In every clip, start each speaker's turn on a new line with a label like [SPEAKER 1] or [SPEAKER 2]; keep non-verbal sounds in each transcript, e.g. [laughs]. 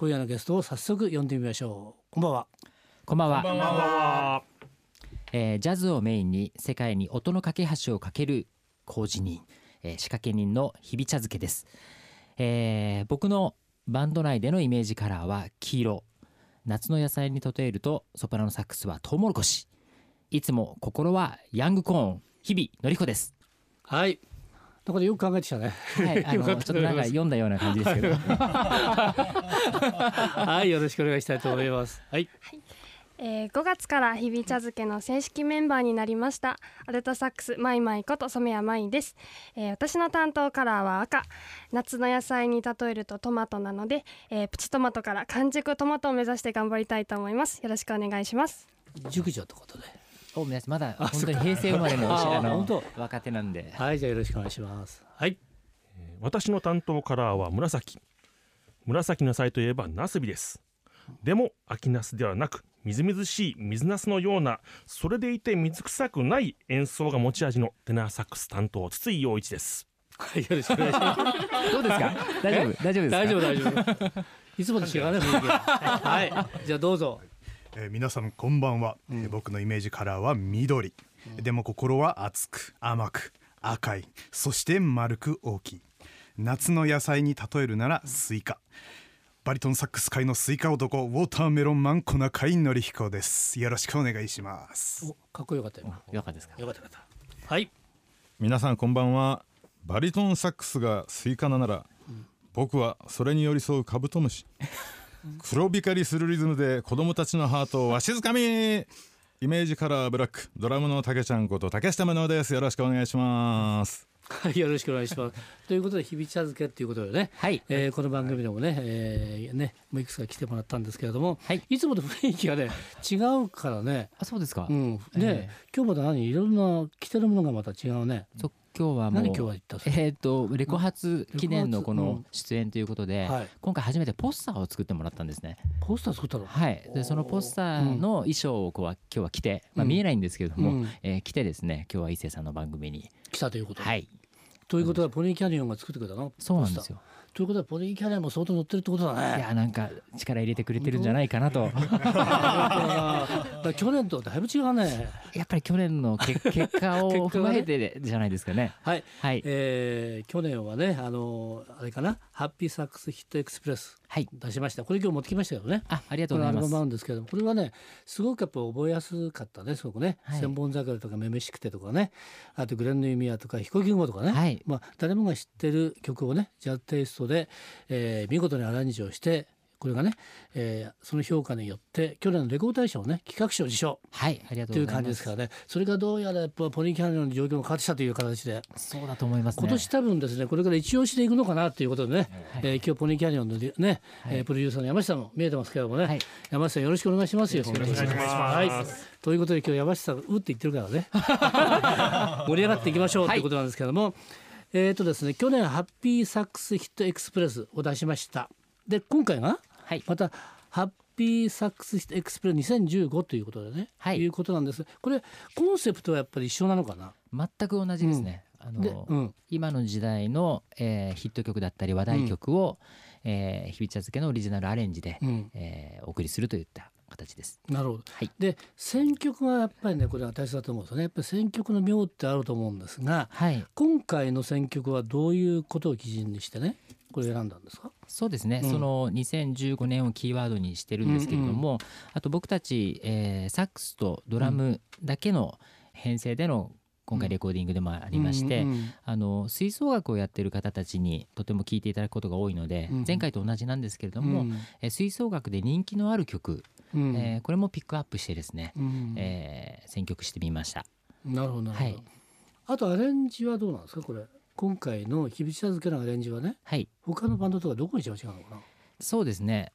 [SPEAKER 1] 今夜のゲストを早速呼んでみましょう。こんばんは。
[SPEAKER 2] こんばんは。
[SPEAKER 3] こんばんは。
[SPEAKER 2] えージャズをメインに世界に音の架け橋を架ける工事人、えー仕掛け人の日々茶漬けです、えー僕のバンド内でのイメージカラーは黄色。夏の野菜に例えるとソプラノサックスはトウモロコシ。いつも心はヤングコーン。日々のりこです。
[SPEAKER 1] はいだからよく考えてきたね。
[SPEAKER 2] はい、あの [laughs] ちょっとなんか読んだような感じですけど [laughs]
[SPEAKER 1] はいよろしくお願いしたいと思います。はい。
[SPEAKER 4] えー5月から日々茶漬けの正式メンバーになりました。アルトサックスマイマイこと染谷舞です、えー私の担当カラーは赤。夏の野菜に例えるとトマトなので、えープチトマトから完熟トマトを目指して頑張りたいと思います。よろしくお願いします。
[SPEAKER 1] 熟女ってことで
[SPEAKER 2] お皆さんまだ本当に平成生まれの
[SPEAKER 1] あ
[SPEAKER 2] あの若手なんで。
[SPEAKER 1] はいじゃあよろしくお願いします。はい。
[SPEAKER 3] 私の担当カラーは紫。紫の菜といえばナスビです。でも秋ナスではなくみずみずしい水ナスのようなそれでいて水臭くない演奏が持ち味のテナーサックス担当筒井陽一です。
[SPEAKER 1] はいよろしくお願いします。[laughs]
[SPEAKER 2] どうですか？大丈夫？大丈夫ですか？
[SPEAKER 1] 大丈夫大丈夫。いつもと違うね雰囲気が。はい。じゃあどうぞ
[SPEAKER 5] えー皆さんこんばんは、えー僕のイメージカラーは緑、でも心は熱く甘く赤い。そして丸く大きい。夏の野菜に例えるならスイカ。バリトンサックス界のスイカ男ウォーターメロンマン小中井紀彦です。よろしくお願いします。
[SPEAKER 1] おかっこよかった今
[SPEAKER 2] よかったですか？
[SPEAKER 1] よかったよかった。はい。
[SPEAKER 6] 皆さんこんばんは。バリトンサックスがスイカななら、僕はそれに寄り添うカブトムシ黒光りするリズムで子供たちのハートをわしづかみ。イメージカラーブラック。ドラムのたけちゃんこと竹下真奈です。よろしくお願いします。
[SPEAKER 1] はいよろしくお願いします。[laughs] ということで日々茶漬けっていうことでね
[SPEAKER 2] はい。
[SPEAKER 1] えーこの番組でもね,、えーねもういくつか来てもらったんですけれども、
[SPEAKER 2] はい。
[SPEAKER 1] いつもと雰囲気がね違うからね、
[SPEAKER 2] あそうですか、
[SPEAKER 1] うん、ね、
[SPEAKER 2] え
[SPEAKER 1] 今日また何いろんな着てるものがまた違うね。
[SPEAKER 2] そう今日はもう
[SPEAKER 1] 何今日は言った？それ
[SPEAKER 2] えっ、とレコ発記念のこの
[SPEAKER 1] うん。
[SPEAKER 2] 出演ということで、
[SPEAKER 1] はい。
[SPEAKER 2] 今回初めてポスターを作ってもらったんですね。
[SPEAKER 1] ポスター作ったの？
[SPEAKER 2] はい。でそのポスターの衣装をこう今日は着て、まあ
[SPEAKER 1] うん。
[SPEAKER 2] 見えないんですけれども、
[SPEAKER 1] うん。
[SPEAKER 2] えー着てですね今日は伊勢さんの番組に
[SPEAKER 1] 来たということで、
[SPEAKER 2] はい
[SPEAKER 1] ということはポニーキャニオンが作ってくれたの？
[SPEAKER 2] そうなんです
[SPEAKER 1] よ。ということはポニーキャニオンも相当乗ってるってことだね。
[SPEAKER 2] いやなんか力入れてくれてるんじゃないかなと。[laughs]
[SPEAKER 1] 去年とだいぶ違うね。
[SPEAKER 2] やっぱり去年のけ [laughs] 結果を踏まえてじゃないですかね。
[SPEAKER 1] はい、
[SPEAKER 2] はい。
[SPEAKER 1] えー去年はねあのあれかな？ハッピーサックスヒットエクスプレス
[SPEAKER 2] はい。
[SPEAKER 1] 出しました。これ今日持ってきましたけどね。
[SPEAKER 2] あありがとうございます。
[SPEAKER 1] このアルバムあ。るんですけどもこれはねすごくやっぱ覚えやすかったねすごくね「
[SPEAKER 2] はい。
[SPEAKER 1] 千本桜」とか「めめしくて」とかね。あと「グレンの弓矢」とか「飛行機雲」とかね、
[SPEAKER 2] はい。
[SPEAKER 1] まあ、誰もが知ってる曲をねジャズテイストで、えー見事にアレンジをしてこれがね、えーその評価によって去年のレコード大賞ね企画賞受賞。
[SPEAKER 2] はいありがと
[SPEAKER 1] というう
[SPEAKER 2] ございます。
[SPEAKER 1] 感じですからね。それがどうやらやっぱポニーキャニオンの状況も変わってきたという形で。
[SPEAKER 2] そうだと思いますね。
[SPEAKER 1] 今年多分ですねこれから一押しでいくのかなということでね、えー今日ポニーキャニオンのね、
[SPEAKER 2] はい。
[SPEAKER 1] えープロデューサーの山下も見えてますけどもね、
[SPEAKER 2] はい。
[SPEAKER 1] 山下さんよろしくお願いしますよ。
[SPEAKER 2] よろしくお願いします。
[SPEAKER 1] はい。ということで今日山下さんうって言ってるからね。[laughs] 盛り上がっていきましょうということなんですけども、えっ、とですね去年ハッピーサックスヒットエクスプレスを出しました。で今回が
[SPEAKER 2] はい。
[SPEAKER 1] またハッピーサックスヒットエクスプレス2015ということでね、
[SPEAKER 2] はい
[SPEAKER 1] いうことなんです。これコンセプトはやっぱり一緒なのかな？
[SPEAKER 2] 全く同じですね。あ
[SPEAKER 1] で、
[SPEAKER 2] の、
[SPEAKER 1] うん。
[SPEAKER 2] 今の時代の、えーヒット曲だったり話題曲を、えー日々茶漬けのオリジナルアレンジで、
[SPEAKER 1] うん
[SPEAKER 2] えーお送りするといった形です。
[SPEAKER 1] なるほど。
[SPEAKER 2] はい
[SPEAKER 1] で選曲はやっぱりねこれが大切だと思うんですよね。やっぱり選曲の妙ってあると思うんですが、
[SPEAKER 2] はい、
[SPEAKER 1] 今回の選曲はどういうことを基準にしてねこれ選んだんですか？
[SPEAKER 2] そうですね、
[SPEAKER 1] うん
[SPEAKER 2] その2015年をキーワードにしてるんですけれども、あと僕たち、えーサックスとドラムだけの編成での今回レコーディングでもありまして、
[SPEAKER 1] うんうん
[SPEAKER 2] あの吹奏楽をやってる方たちにとても聴いていただくことが多いので、
[SPEAKER 1] うん。
[SPEAKER 2] 前回と同じなんですけれども、
[SPEAKER 1] うん。
[SPEAKER 2] えー吹奏楽で人気のある曲、
[SPEAKER 1] うん。
[SPEAKER 2] えーこれもピックアップしてですね、
[SPEAKER 1] うん。
[SPEAKER 2] えー選曲してみました。
[SPEAKER 1] なるほどなるほど、
[SPEAKER 2] はい。
[SPEAKER 1] あとアレンジはどうなんですかこれ？今回の日々茶漬けのアレンジはね。
[SPEAKER 2] はい。
[SPEAKER 1] 他のバンドとかどこに一番違うのかな？
[SPEAKER 2] そうですね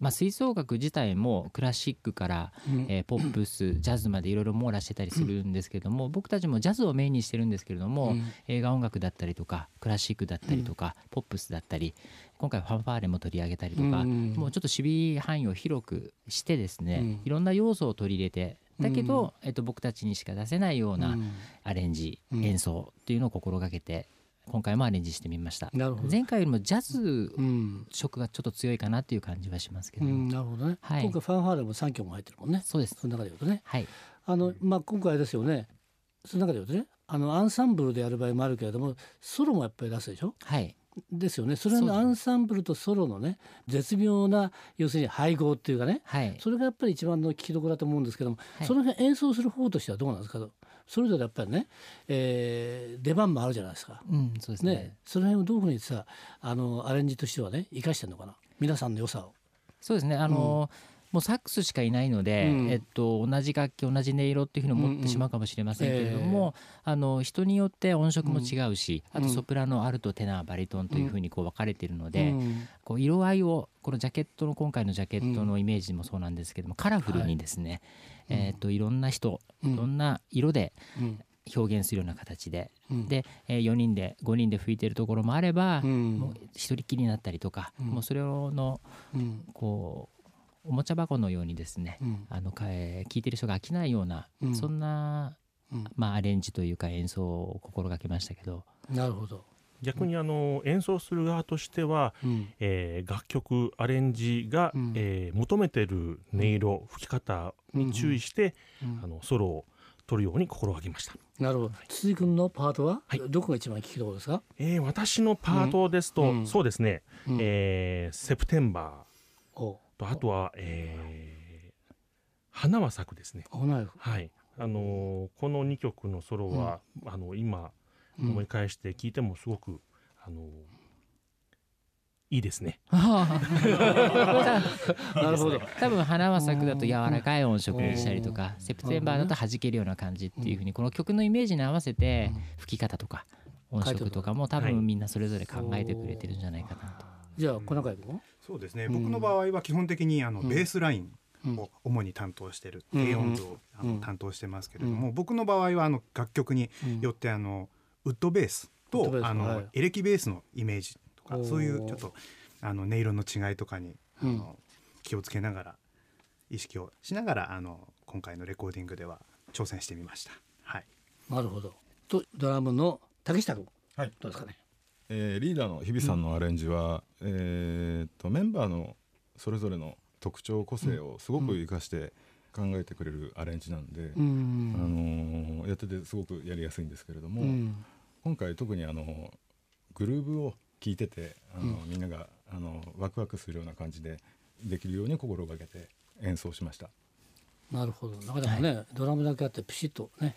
[SPEAKER 2] まあ、吹奏楽自体もクラシックから、
[SPEAKER 1] うん。
[SPEAKER 2] えーポップスジャズまでいろいろ網羅してたりするんですけども、僕たちもジャズをメインにしてるんですけれども、
[SPEAKER 1] うん。
[SPEAKER 2] 映画音楽だったりとかクラシックだったりとか、ポップスだったり今回ファンファーレも取り上げたりとか、
[SPEAKER 1] うん。
[SPEAKER 2] もうちょっと守備範囲を広くしてですね、
[SPEAKER 1] うん。
[SPEAKER 2] いろんな要素を取り入れてだけど、えっと、僕たちにしか出せないような
[SPEAKER 1] うん。
[SPEAKER 2] アレンジ、
[SPEAKER 1] うん。
[SPEAKER 2] 演奏っていうのを心がけて今回もアレンジしてみました。
[SPEAKER 1] なるほど。
[SPEAKER 2] 前回よりもジャズ
[SPEAKER 1] うん。
[SPEAKER 2] 色がちょっと強いかなっていう感じはしますけど、
[SPEAKER 1] うん、なるほどね、
[SPEAKER 2] はい。
[SPEAKER 1] 今回ファンファーレも3曲も入ってるもんね。
[SPEAKER 2] そうです。
[SPEAKER 1] その中で言うとね。
[SPEAKER 2] はい。
[SPEAKER 1] あの、まあ、今回ですよね。その中で言うとね。あのアンサンブルでやる場合もあるけれどもソロもやっぱり出すでしょ？
[SPEAKER 2] はい。
[SPEAKER 1] ですよね。それのアンサンブルとソロのね絶妙な要するに配合っていうかね。
[SPEAKER 2] はい。
[SPEAKER 1] それがやっぱり一番の聞きどころだと思うんですけども、
[SPEAKER 2] はい。
[SPEAKER 1] その辺演奏する方としてはどうなんですか？それぞれやっぱりね、えー出番もあるじゃないですか。
[SPEAKER 2] うんそうですね
[SPEAKER 1] ね、その辺をどういうふうにさあのアレンジとしてはね生かしてるのかな？皆さんの良さを。
[SPEAKER 2] そうですねあのーもうサックスしかいないので、
[SPEAKER 1] うん。
[SPEAKER 2] えっと、同じ楽器同じ音色っていうふうに思ってしまうかもしれませんけれども、あの人によって音色も違うし、
[SPEAKER 1] うん。
[SPEAKER 2] あとソプラノアルトテナーバリトンというふうにこう分かれているので、
[SPEAKER 1] うん。
[SPEAKER 2] こう色合いをこのジャケットの今回のジャケットのイメージもそうなんですけども、カラフルにですね、えっといろんな人、
[SPEAKER 1] うん。
[SPEAKER 2] いろんな色で
[SPEAKER 1] うん。
[SPEAKER 2] 表現するような形で、
[SPEAKER 1] うん。
[SPEAKER 2] で、え4人で5人で吹いてるところもあれば、
[SPEAKER 1] うん。
[SPEAKER 2] もう一人きりになったりとか、
[SPEAKER 1] うん。
[SPEAKER 2] もうそれをの
[SPEAKER 1] うん。
[SPEAKER 2] こうおもちゃ箱のようにですね、
[SPEAKER 1] うん。
[SPEAKER 2] あのかえー聞いてる人が飽きないような、
[SPEAKER 1] うん。
[SPEAKER 2] そんな、
[SPEAKER 1] うん。
[SPEAKER 2] まあ、アレンジというか演奏を心がけましたけど。
[SPEAKER 1] なるほど。
[SPEAKER 3] 逆にあの演奏する側としては、
[SPEAKER 1] うん。
[SPEAKER 3] えー楽曲アレンジが、
[SPEAKER 1] うん。
[SPEAKER 3] えー求めてる音色吹き方に注意して、
[SPEAKER 1] うん。
[SPEAKER 3] あのソロを取るように心がけました、
[SPEAKER 1] なるほど。辻君のパートは、
[SPEAKER 3] はい。
[SPEAKER 1] どこが一番聞きどころですか？
[SPEAKER 3] えー私のパートですと、
[SPEAKER 1] うん。
[SPEAKER 3] そうですね、
[SPEAKER 1] うん。
[SPEAKER 3] えーセプテンバ
[SPEAKER 1] お。
[SPEAKER 3] ーとあとは、えー花は咲くですね。はい。あのーこの2曲のソロは、あの今
[SPEAKER 1] うん。
[SPEAKER 3] 思い返して聞いてもすごく、あのー [laughs] いいですね。
[SPEAKER 1] なるほど。
[SPEAKER 2] 多分花は咲くだと柔らかい音色にしたりとかセプテンバーだと弾けるような感じっていうふうにこの曲のイメージに合わせて吹き方とか音色とかも多
[SPEAKER 3] はい
[SPEAKER 2] 分みんなそれぞれ考えてくれてるんじゃないかなと。
[SPEAKER 1] じゃあ小中君は？
[SPEAKER 5] そうですね、
[SPEAKER 1] うん。
[SPEAKER 5] 僕の場合は基本的にあの、
[SPEAKER 1] うん。
[SPEAKER 5] ベースライン
[SPEAKER 1] うん。
[SPEAKER 5] を主に担当してる、
[SPEAKER 1] うん
[SPEAKER 5] 低音図をあの、
[SPEAKER 1] うん。
[SPEAKER 5] 担当してますけれども、僕の場合はあの楽曲に
[SPEAKER 1] うん。
[SPEAKER 5] よってあのウッドベースとあの、
[SPEAKER 1] はい。
[SPEAKER 5] エレキベースのイメージとかそういうちょっとあの音色の違いとかにあの、
[SPEAKER 1] うん
[SPEAKER 5] 気をつけながら意識をしながらあの今回のレコーディングでは挑戦してみました。はい。
[SPEAKER 1] なるほど。とドラムの竹下君。
[SPEAKER 6] はい。
[SPEAKER 1] どうですかね。
[SPEAKER 6] えーリーダーの日比さんのアレンジは、えーっとメンバーのそれぞれの特徴個性をすごく生かして考えてくれるアレンジなんで、
[SPEAKER 1] う
[SPEAKER 6] あ
[SPEAKER 1] ん。
[SPEAKER 6] のーやっててすごくやりやすいんですけれども、
[SPEAKER 1] うん。
[SPEAKER 6] 今回特にあのグルーブを聴いててあの、みんながあのワクワクするような感じでできるように心がけて演奏しました。
[SPEAKER 1] なるほど。なかなかね、ドラムだけあってピシッとね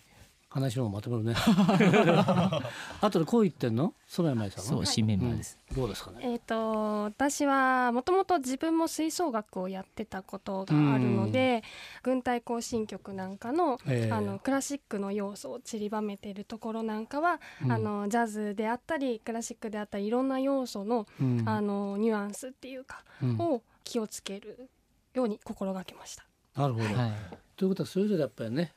[SPEAKER 1] 話をまとめるね。[laughs] あとでこう言ってんの？染谷舞さんは？
[SPEAKER 2] そう新メンバーです。
[SPEAKER 1] どうですかね？
[SPEAKER 4] えー、と私はもともと自分も吹奏楽をやってたことがあるので軍隊行進曲なんかの,、
[SPEAKER 1] ええ
[SPEAKER 4] あのクラシックの要素を散りばめてるところなんかは、
[SPEAKER 1] うん
[SPEAKER 4] あのジャズであったりクラシックであったりいろんな要素の,、
[SPEAKER 1] うん
[SPEAKER 4] あのニュアンスっていうか、
[SPEAKER 1] うん
[SPEAKER 4] を気をつけるように心がけました。
[SPEAKER 1] なるほど。
[SPEAKER 2] はい
[SPEAKER 1] ということはそれぞれやっぱりね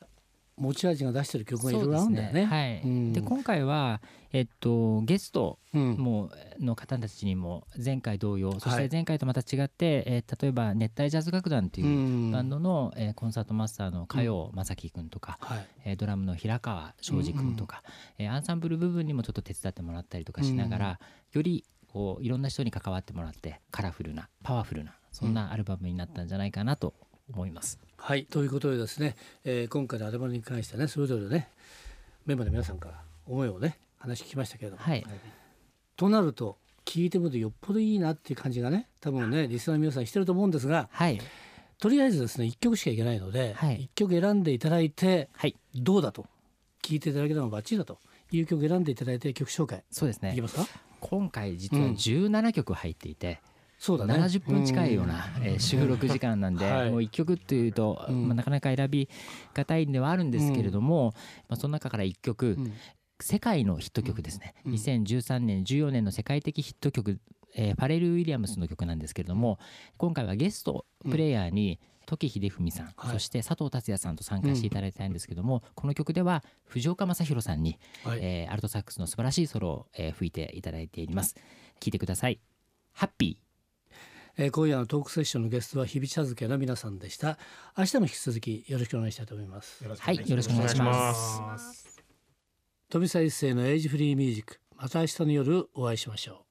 [SPEAKER 1] 持ち味が出してる曲がいろいろあるんだよね。
[SPEAKER 2] はい、
[SPEAKER 1] うん。
[SPEAKER 2] で今回は、えっと、ゲスト
[SPEAKER 1] うん。
[SPEAKER 2] もの方たちにも前回同様、そし
[SPEAKER 1] はい
[SPEAKER 2] て前回とまた違って、えー例えば熱帯ジャズ楽団という
[SPEAKER 1] うん。
[SPEAKER 2] バンドの、えーコンサートマスターの加陽正樹君とか、
[SPEAKER 1] はい。
[SPEAKER 2] えードラムの平川庄司君とか、えーアンサンブル部分にもちょっと手伝ってもらったりとかしながら、よりこういろんな人に関わってもらってカラフルなパワフルなそんなアルバムになったんじゃないかなと思います。
[SPEAKER 1] はいということでですね、えー今回のアルバムに関してねそれぞれねメンバーの皆さんから思いをね話聞きましたけれども、
[SPEAKER 2] はい。
[SPEAKER 1] となると聞いてみるとよっぽどいいなっていう感じがね多分ねリスナーの皆さんしてると思うんですが
[SPEAKER 2] はい。
[SPEAKER 1] とりあえずですね1曲しかいけないので、
[SPEAKER 2] はい。
[SPEAKER 1] 1曲選んでいただいて
[SPEAKER 2] はい。
[SPEAKER 1] どうだと聞いていただけたのがバッチリだという曲選んでいただいて曲紹介
[SPEAKER 2] そうですね。
[SPEAKER 1] いきますか？
[SPEAKER 2] 今回実は17曲入っていて、
[SPEAKER 1] そうだね。
[SPEAKER 2] 70分近いような、えー収録時間なんで、[laughs]
[SPEAKER 1] はい。
[SPEAKER 2] もう1曲っていうと、
[SPEAKER 1] うん。
[SPEAKER 2] まあ、なかなか選びがたいんではあるんですけれども、まあ、その中から1曲、
[SPEAKER 1] うん。
[SPEAKER 2] 世界のヒット曲ですね、
[SPEAKER 1] うん。
[SPEAKER 2] 2013年14年の世界的ヒット曲えーファレル・ウィリアムスの曲なんですけれども今回はゲストプレイヤーに時秀文さん、
[SPEAKER 1] はい。
[SPEAKER 2] そして佐藤達也さんと参加していただいたんですけども、この曲では藤岡正宏さんに、
[SPEAKER 1] はい。
[SPEAKER 2] えーアルトサックスの素晴らしいソロを、えー吹いていただいています。聞いてください。ハッピー
[SPEAKER 1] えー今夜のトークセッションのゲストは日々茶漬けの皆さんでした。明日も引き続きよろしくお願いしたいと思います。
[SPEAKER 2] はいよろしくお願いします
[SPEAKER 3] ます。
[SPEAKER 1] 富澤一世のエイジフリーミュージック。また明日の夜お会いしましょう